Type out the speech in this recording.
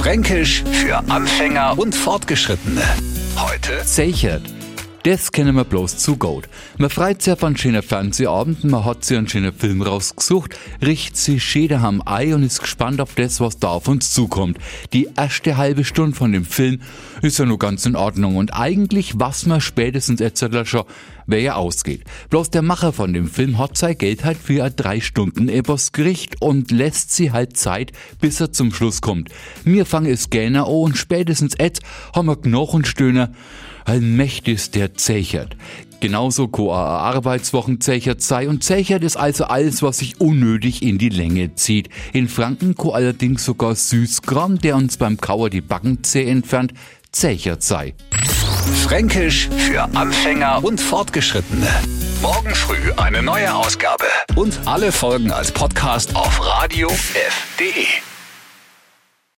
Fränkisch für Anfänger und Fortgeschrittene. Heute Zeichert. Das kennen wir bloß zu gut. Man freut sich auf einen schönen Fernsehabend, man hat sich einen schönen Film rausgesucht, riecht sich schön am Ei und ist gespannt auf das, was da auf uns zukommt. Die erste halbe Stunde von dem Film ist ja nur ganz in Ordnung und eigentlich was man spätestens jetzt schon, wer ja ausgeht. Bloß der Macher von dem Film hat sein Geld halt für ein drei Stunden Epos gericht und lässt sie halt Zeit, bis er zum Schluss kommt. Mir fange es gerne an und spätestens jetzt haben wir Knochenstöhner allmächtig der zechert. Genauso ko a Arbeitswochen zechert sei und zechert ist also alles, was sich unnötig in die Länge zieht. In Franken ko allerdings sogar Süßkram, der uns beim Kauer die Backenzäh entfernt, zechert sei. Fränkisch für Anfänger und Fortgeschrittene. Morgen früh eine neue Ausgabe. Und alle Folgen als Podcast auf radiof.de.